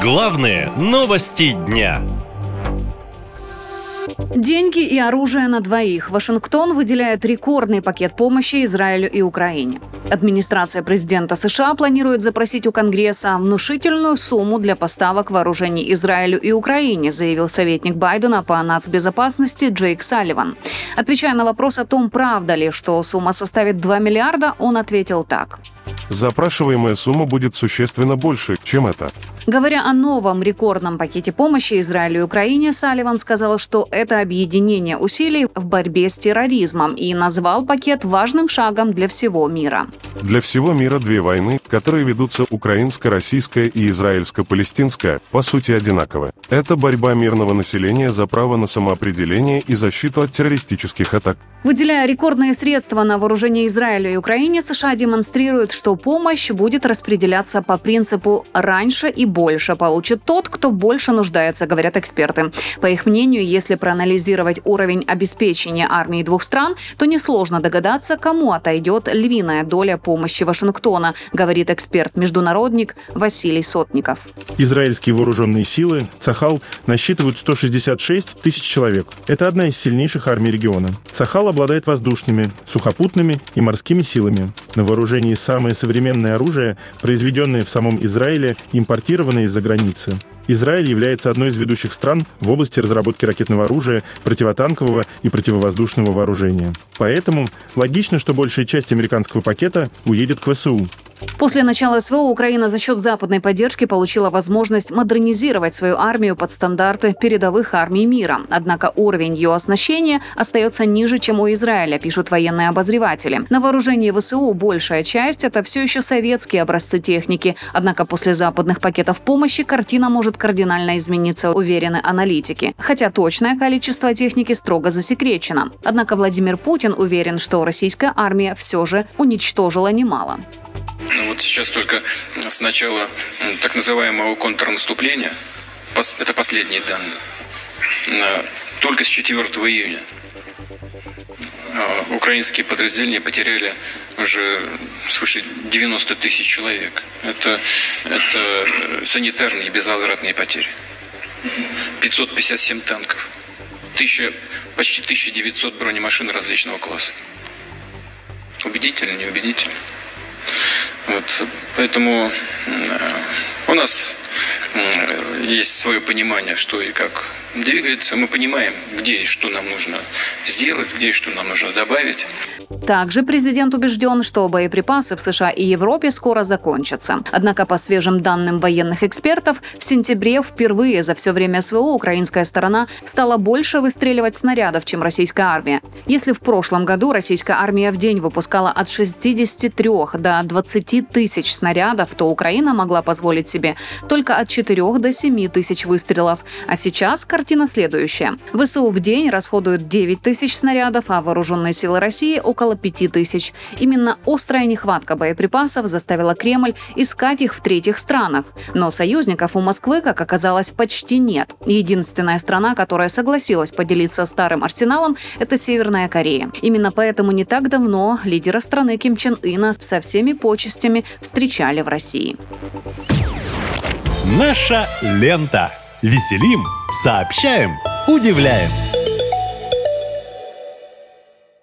Главные новости дня. Деньги и оружие на двоих. Вашингтон выделяет рекордный пакет помощи Израилю и Украине. Администрация президента США планирует запросить у Конгресса внушительную сумму для поставок вооружений Израилю и Украине, заявил советник Байдена по нацбезопасности Джейк Салливан. Отвечая на вопрос о том, правда ли, что сумма составит 2 миллиарда, он ответил так. Запрашиваемая сумма будет существенно больше, чем это. Говоря о новом рекордном пакете помощи Израилю и Украине, Салливан сказал, что это объединение усилий в борьбе с терроризмом и назвал пакет важным шагом для всего мира. Для всего мира две войны, которые ведутся украинско-российская и израильско-палестинская, по сути одинаковы. Это борьба мирного населения за право на самоопределение и защиту от террористических атак. Выделяя рекордные средства на вооружение Израилю и Украине, США демонстрируют, что помощь будет распределяться по принципу «раньше и больше получит тот, кто больше нуждается», говорят эксперты. По их мнению, если проанализировать уровень обеспечения армии двух стран, то несложно догадаться, кому отойдет львиная доля помощи Вашингтона, говорит эксперт-международник Василий Сотников. Израильские вооруженные силы, Цахал, насчитывают 166 тысяч человек. Это одна из сильнейших армий региона. Цахал обладает воздушными, сухопутными и морскими силами. На вооружении самое современное оружие, произведенное в самом Израиле, импортированное из-за границы. Израиль является одной из ведущих стран в области разработки ракетного оружия, противотанкового и противовоздушного вооружения. Поэтому логично, что большая часть американского пакета уедет к ВСУ. После начала СВО Украина за счет западной поддержки получила возможность модернизировать свою армию под стандарты передовых армий мира. Однако уровень ее оснащения остается ниже, чем у Израиля, пишут военные обозреватели. На вооружении ВСУ большая часть – это все еще советские образцы техники. Однако после западных пакетов помощи картина может кардинально измениться, уверены аналитики. Хотя точное количество техники строго засекречено. Однако Владимир Путин уверен, что российская армия все же уничтожила немало. Вот сейчас только с начала так называемого контрнаступления, это последние данные, только с 4 июня а, украинские подразделения потеряли уже свыше 90 тысяч человек. Это, это санитарные и безвозвратные потери. 557 танков, 1000, почти 1900 бронемашин различного класса. Убедительно, неубедительно. Вот, поэтому э, у нас есть свое понимание, что и как двигается. Мы понимаем, где и что нам нужно сделать, где и что нам нужно добавить. Также президент убежден, что боеприпасы в США и Европе скоро закончатся. Однако, по свежим данным военных экспертов, в сентябре впервые за все время СВО украинская сторона стала больше выстреливать снарядов, чем российская армия. Если в прошлом году российская армия в день выпускала от 63 до 20 тысяч снарядов, то Украина могла позволить себе только от 4 до 7 тысяч выстрелов. А сейчас картина следующая. ВСУ в день расходуют 9 тысяч снарядов, а вооруженные силы России – около 5 тысяч. Именно острая нехватка боеприпасов заставила Кремль искать их в третьих странах. Но союзников у Москвы, как оказалось, почти нет. Единственная страна, которая согласилась поделиться старым арсеналом, это Северная Корея. Именно поэтому не так давно лидера страны Ким Чен Ына со всеми почестями встречали в России. Наша лента. Веселим, сообщаем, удивляем.